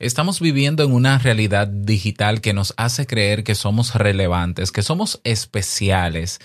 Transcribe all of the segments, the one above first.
Estamos viviendo en una realidad digital que nos hace creer que somos relevantes, que somos especiales.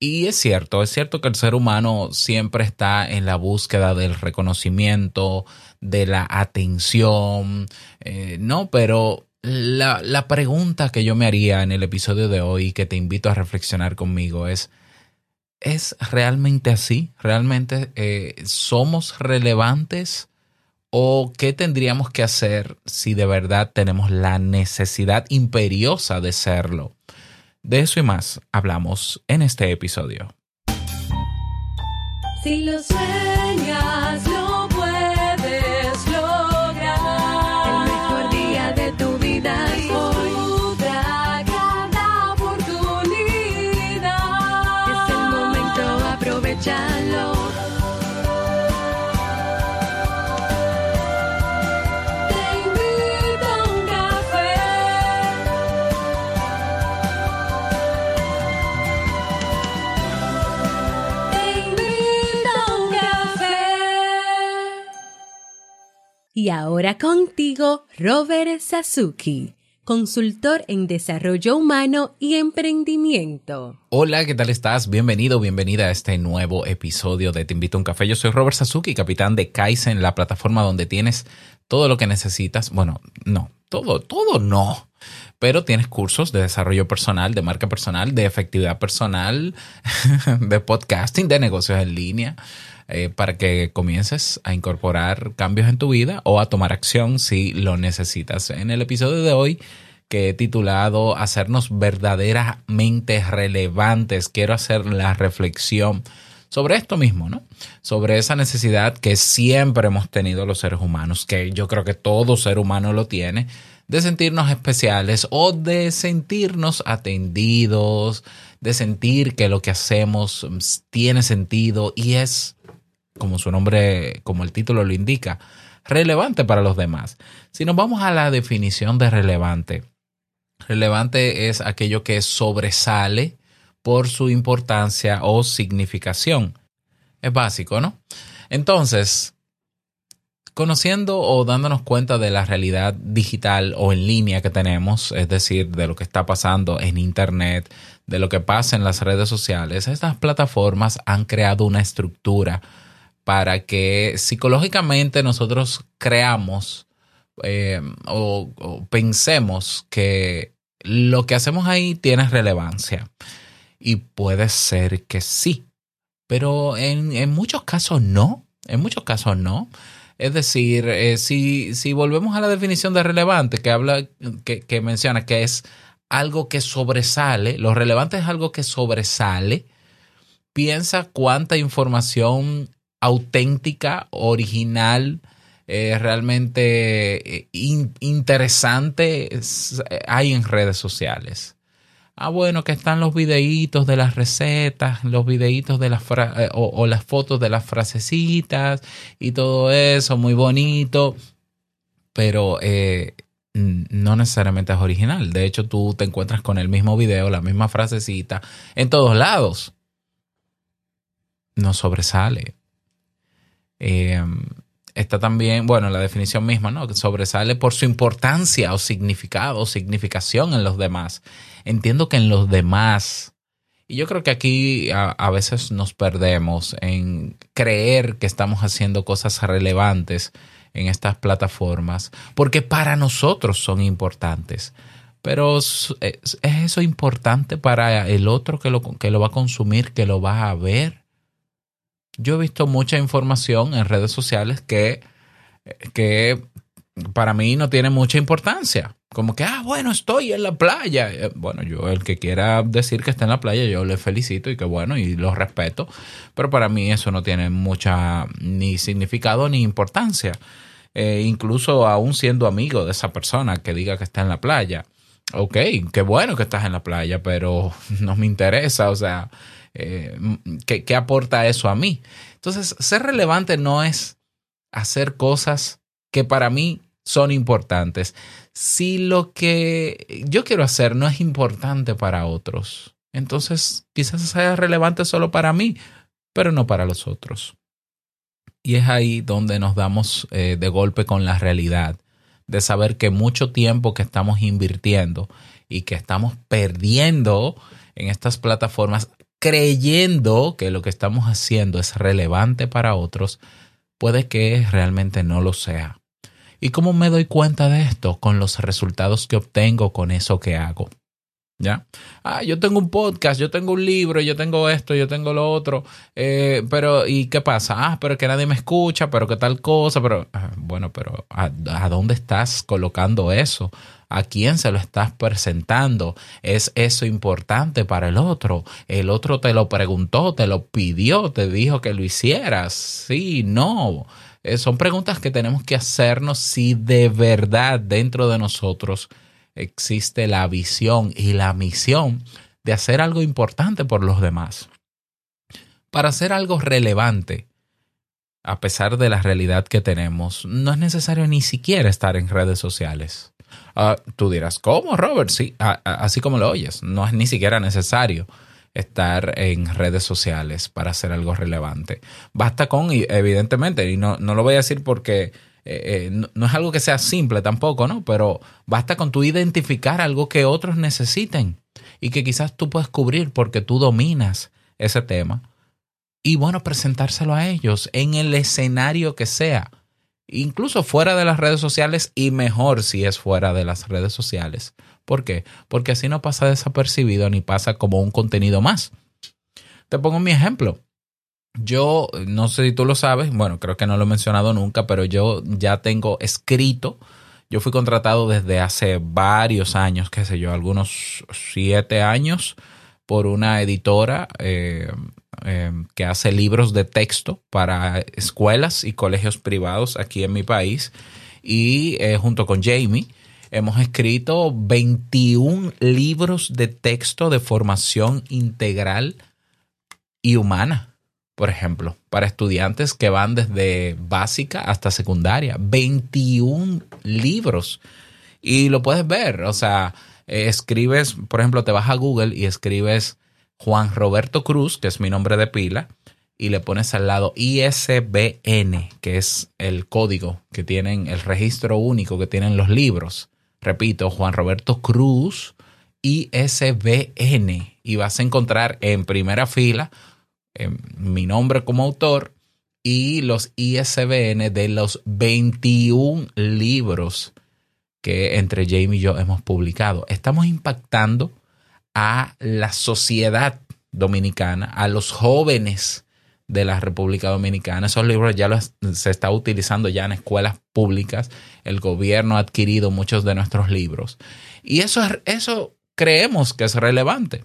Y es cierto, es cierto que el ser humano siempre está en la búsqueda del reconocimiento, de la atención, eh, ¿no? Pero la, la, pregunta que yo me haría en el episodio de hoy, que te invito a reflexionar conmigo, es, ¿es realmente así? ¿Realmente eh, somos relevantes? ¿O qué tendríamos que hacer si de verdad tenemos la necesidad imperiosa de serlo? De eso y más hablamos en este episodio. Si lo sueñas, lo puedes lograr. El mejor día de tu vida es. Disfruta cada oportunidad. Es el momento, aprovechalo. Y ahora contigo, Robert Sasuki, consultor en desarrollo humano y emprendimiento. Hola, ¿qué tal estás? Bienvenido, bienvenida a este nuevo episodio de Te invito a un café. Yo soy Robert Sasuki, capitán de Kaizen, la plataforma donde tienes todo lo que necesitas. Bueno, no, todo, todo no. Pero tienes cursos de desarrollo personal, de marca personal, de efectividad personal, de podcasting, de negocios en línea, eh, para que comiences a incorporar cambios en tu vida o a tomar acción si lo necesitas. En el episodio de hoy que he titulado Hacernos verdaderamente relevantes, quiero hacer la reflexión sobre esto mismo, ¿no? Sobre esa necesidad que siempre hemos tenido los seres humanos, que yo creo que todo ser humano lo tiene, de sentirnos especiales o de sentirnos atendidos, de sentir que lo que hacemos tiene sentido y es, como su nombre, como el título lo indica, relevante para los demás. Si nos vamos a la definición de relevante, relevante es aquello que sobresale por su importancia o significación. Es básico, ¿no? Entonces, conociendo o dándonos cuenta de la realidad digital o en línea que tenemos, es decir, de lo que está pasando en Internet, de lo que pasa en las redes sociales, estas plataformas han creado una estructura para que psicológicamente nosotros creamos eh, o, pensemos que lo que hacemos ahí tiene relevancia. Y puede ser que sí, pero en, en muchos casos no, en muchos casos no. Es decir, eh, si, si volvemos a la definición de relevante que habla, que, que menciona que es algo que sobresale, lo relevante es algo que sobresale, piensa cuánta información auténtica, original, eh, realmente eh, in- interesante es- hay en redes sociales. Ah, bueno, que están los videitos de las recetas, los videitos de las fra- eh, o, las fotos de las frasecitas y todo eso, muy bonito, pero eh, no necesariamente es original. De hecho, tú te encuentras con el mismo video, la misma frasecita en todos lados. No sobresale. Eh, está también, bueno, la definición misma, ¿no? Sobresale por su importancia o significado o significación en los demás. Entiendo que en los demás, y yo creo que aquí a, a veces nos perdemos en creer que estamos haciendo cosas relevantes en estas plataformas, porque para nosotros son importantes. Pero ¿es es eso importante para el otro que lo, que lo va a consumir, que lo va a ver? Yo he visto mucha información en redes sociales que, que para mí no tiene mucha importancia. Como que, ah, bueno, estoy en la playa. Eh, Bueno, yo el que quiera decir que está en la playa, yo le felicito y que bueno, y lo respeto. Pero para mí eso no tiene mucha ni significado ni importancia. Eh, incluso aún siendo amigo de esa persona que diga que está en la playa. Ok, qué bueno que estás en la playa, pero no me interesa. O sea, eh, ¿qué, ¿qué aporta eso a mí? Entonces, ser relevante no es hacer cosas que para mí son importantes. Si lo que yo quiero hacer no es importante para otros, entonces quizás sea relevante solo para mí, pero no para los otros. Y es ahí donde nos damos eh, de golpe con la realidad de saber que mucho tiempo que estamos invirtiendo y que estamos perdiendo en estas plataformas creyendo que lo que estamos haciendo es relevante para otros, puede que realmente no lo sea. ¿Y cómo me doy cuenta de esto? Con los resultados que obtengo con eso que hago. ¿Ya? Ah, yo tengo un podcast, yo tengo un libro, yo tengo esto, yo tengo lo otro, eh, pero ¿y qué pasa? Ah, pero que nadie me escucha, pero que tal cosa, pero ah, bueno, pero ¿a, ¿a dónde estás colocando eso? ¿A quién se lo estás presentando? ¿Es eso importante para el otro? El otro te lo preguntó, te lo pidió, te dijo que lo hicieras. Sí, no. Eh, son preguntas que tenemos que hacernos si de verdad dentro de nosotros existe la visión y la misión de hacer algo importante por los demás. Para hacer algo relevante, a pesar de la realidad que tenemos, no es necesario ni siquiera estar en redes sociales. Ah, tú dirás, ¿cómo, Robert? Sí, así como lo oyes, no es ni siquiera necesario estar en redes sociales para hacer algo relevante. Basta con, evidentemente, y no, no lo voy a decir porque eh, eh, no, no es algo que sea simple tampoco, ¿no? Pero basta con tú identificar algo que otros necesiten y que quizás tú puedes cubrir porque tú dominas ese tema. Y bueno, presentárselo a ellos en el escenario que sea incluso fuera de las redes sociales y mejor si es fuera de las redes sociales. ¿Por qué? Porque así no pasa desapercibido ni pasa como un contenido más. Te pongo mi ejemplo. Yo, no sé si tú lo sabes, bueno, creo que no lo he mencionado nunca, pero yo ya tengo escrito, yo fui contratado desde hace varios años, qué sé yo, algunos siete años, por una editora eh, eh, que hace libros de texto para escuelas y colegios privados aquí en mi país. Y eh, junto con Jamie hemos escrito 21 libros de texto de formación integral y humana, por ejemplo, para estudiantes que van desde básica hasta secundaria. 21 libros. Y lo puedes ver, o sea, eh, escribes, por ejemplo, te vas a Google y escribes Juan Roberto Cruz, que es mi nombre de pila, y le pones al lado ISBN, que es el código que tienen, el registro único que tienen los libros. Repito, Juan Roberto Cruz, ISBN, y vas a encontrar en primera fila eh, mi nombre como autor y los ISBN de los 21 libros que entre Jamie y yo hemos publicado. Estamos impactando a la sociedad dominicana, a los jóvenes de la República Dominicana. Esos libros ya los, se está utilizando ya en escuelas públicas. El gobierno ha adquirido muchos de nuestros libros. Y eso, es- eso creemos que es relevante.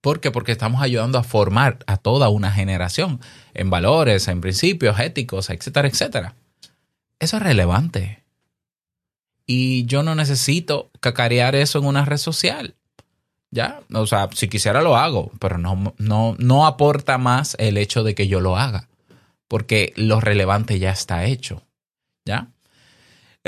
¿Por qué? Porque estamos ayudando a formar a toda una generación en valores, en principios éticos, etcétera, etcétera. Eso es relevante. Y yo no necesito cacarear eso en una red social. Ya, o sea, si quisiera lo hago, pero no, no, no aporta más el hecho de que yo lo haga, porque lo relevante ya está hecho. ¿Ya?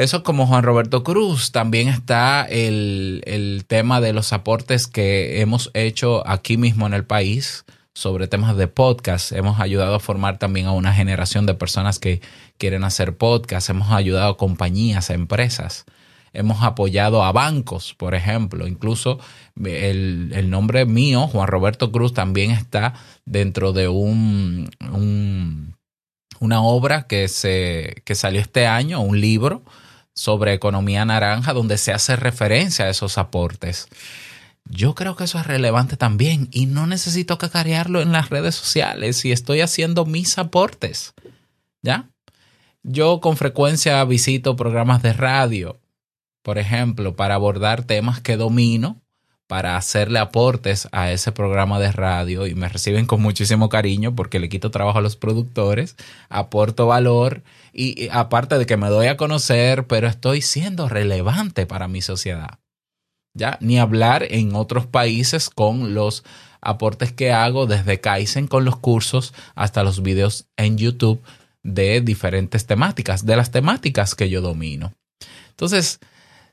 Eso es como Juan Roberto Cruz. También está el, el tema de los aportes que hemos hecho aquí mismo en el país sobre temas de podcast. Hemos ayudado a formar también a una generación de personas que quieren hacer podcast. Hemos ayudado a compañías, a empresas. Hemos apoyado a bancos, por ejemplo. Incluso el, el nombre mío, Juan Roberto Cruz, también está dentro de un- una obra que, se, que salió este año, un libro sobre economía naranja, donde se hace referencia a esos aportes. Yo creo que eso es relevante también y no necesito cacarearlo en las redes sociales y estoy haciendo mis aportes. ¿Ya? Yo con frecuencia visito programas de radio, por ejemplo, para abordar temas que domino, para hacerle aportes a ese programa de radio y me reciben con muchísimo cariño porque le quito trabajo a los productores, aporto valor y, aparte de que me doy a conocer, pero estoy siendo relevante para mi sociedad. ¿Ya? Ni hablar en otros países con los aportes que hago desde Kaizen con los cursos hasta los videos en YouTube de diferentes temáticas, de las temáticas que yo domino. Entonces,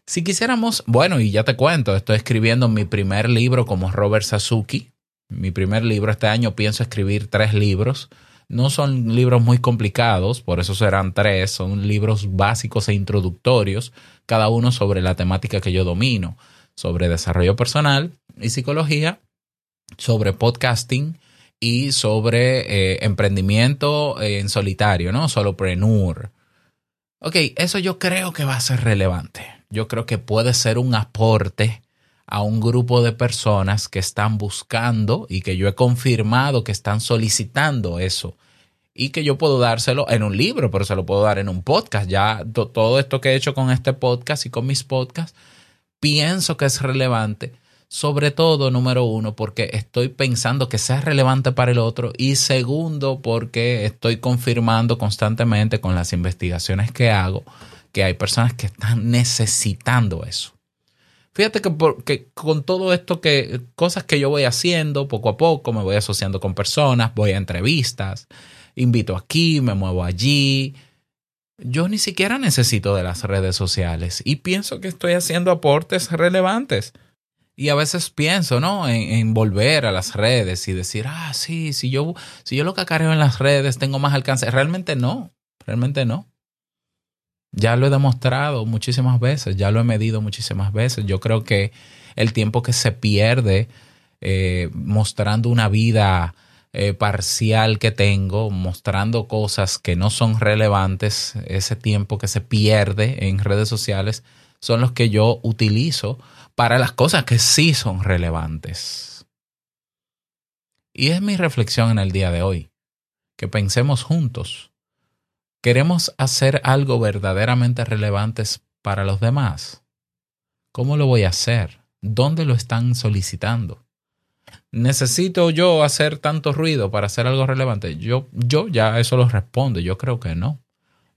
si quisiéramos, bueno, y ya te cuento, estoy escribiendo mi primer libro como Robert Sasuki. Mi primer libro este año pienso escribir tres libros. No son libros muy complicados, por eso serán tres, son libros básicos e introductorios, cada uno sobre la temática que yo domino, sobre desarrollo personal y psicología, sobre podcasting y sobre eh, emprendimiento en solitario, ¿no? Solopreneur. Ok, eso yo creo que va a ser relevante. Yo creo que puede ser un aporte a un grupo de personas que están buscando y que yo he confirmado que están solicitando eso. Y que yo puedo dárselo en un libro, pero se lo puedo dar en un podcast. Ya to- todo esto que he hecho con este podcast y con mis podcasts, pienso que es relevante, sobre todo, número uno, porque estoy pensando que sea relevante para el otro. Y segundo, porque estoy confirmando constantemente con las investigaciones que hago que hay personas que están necesitando eso. Fíjate que, por- con todo esto que cosas que yo voy haciendo poco a poco, me voy asociando con personas, voy a entrevistas, invito aquí, me muevo allí. Yo ni siquiera necesito de las redes sociales y pienso que estoy haciendo aportes relevantes. Y a veces pienso, ¿no? En, en volver a las redes y decir, ah, sí, si yo, si yo lo cacareo en las redes tengo más alcance. Realmente no, realmente no. Ya lo he demostrado muchísimas veces, ya lo he medido muchísimas veces. Yo creo que el tiempo que se pierde eh, mostrando una vida eh, parcial que tengo, mostrando cosas que no son relevantes, ese tiempo que se pierde en redes sociales, son los que yo utilizo para las cosas que sí son relevantes. Y es mi reflexión en el día de hoy, que pensemos juntos. ¿Queremos hacer algo verdaderamente relevante para los demás? ¿Cómo lo voy a hacer? ¿Dónde lo están solicitando? ¿Necesito yo hacer tanto ruido para hacer algo relevante? Yo, yo ya eso lo respondo. Yo creo que no.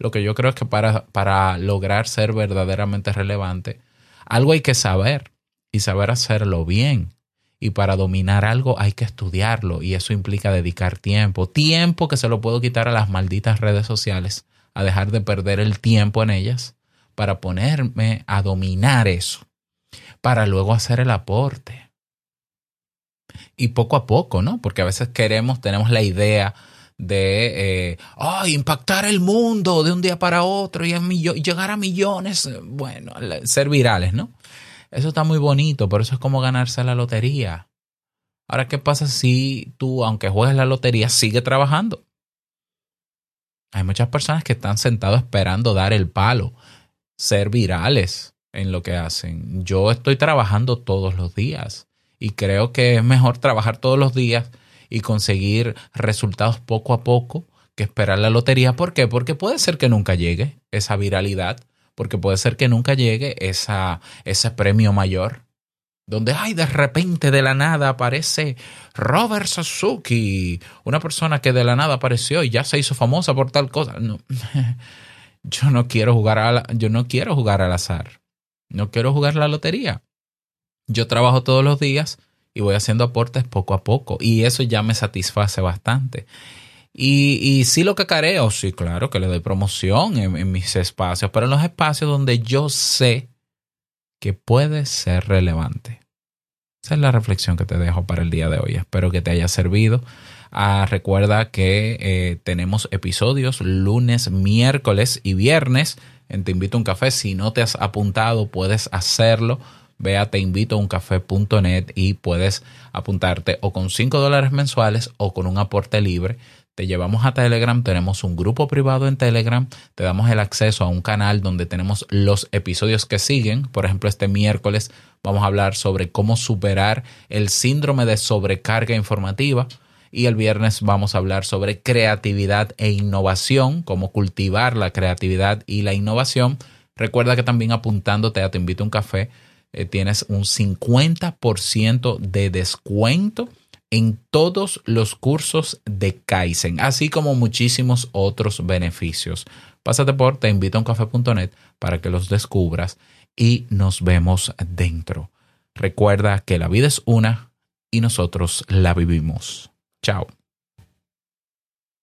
Lo que yo creo es que para, para lograr ser verdaderamente relevante, algo hay que saber y saber hacerlo bien. Y para dominar algo hay que estudiarlo y eso implica dedicar tiempo. Tiempo que se lo puedo quitar a las malditas redes sociales, a dejar de perder el tiempo en ellas para ponerme a dominar eso, para luego hacer el aporte. Y poco a poco, ¿no? Porque a veces queremos, tenemos la idea de eh, "Ay, impactar el mundo de un día para otro y millo- llegar a millones, bueno, ser virales, ¿no? Eso está muy bonito, pero eso es como ganarse la lotería. Ahora, ¿qué pasa si tú, aunque juegues la lotería, sigue trabajando? Hay muchas personas que están sentados esperando dar el palo, ser virales en lo que hacen. Yo estoy trabajando todos los días y creo que es mejor trabajar todos los días y conseguir resultados poco a poco que esperar la lotería. ¿Por qué? Porque puede ser que nunca llegue esa viralidad, porque puede ser que nunca llegue esa, ese premio mayor, donde, ay, de repente de la nada aparece Robert Sasuki, una persona que de la nada apareció y ya se hizo famosa por tal cosa. No. Yo no quiero jugar a la- yo no quiero jugar al azar. No quiero jugar la lotería. Yo trabajo todos los días y voy haciendo aportes poco a poco y eso ya me satisface bastante. Y, sí lo cacareo, sí, claro que le doy promoción en, mis espacios, pero en los espacios donde yo sé que puede ser relevante. Esa es la reflexión que te dejo para el día de hoy. Espero que te haya servido. Ah, recuerda que eh, tenemos episodios lunes, miércoles y viernes en Te Invito a un Café. Si no te has apuntado, puedes hacerlo. Ve a teinvitouncafé.net y puedes apuntarte o con 5 dólares mensuales o con un aporte libre. Te llevamos a Telegram, tenemos un grupo privado en Telegram, te damos el acceso a un canal donde tenemos los episodios que siguen. Por ejemplo, este miércoles vamos a hablar sobre cómo superar el síndrome de sobrecarga informativa. Y el viernes vamos a hablar sobre creatividad e innovación, cómo cultivar la creatividad y la innovación. Recuerda que también apuntándote a Te Invito a un Café, eh, tienes un 50% de descuento en todos los cursos de Kaizen, así como muchísimos otros beneficios. Pásate por teinvitouncafe.net para que los descubras y nos vemos dentro. Recuerda que la vida es una y nosotros la vivimos. Chao.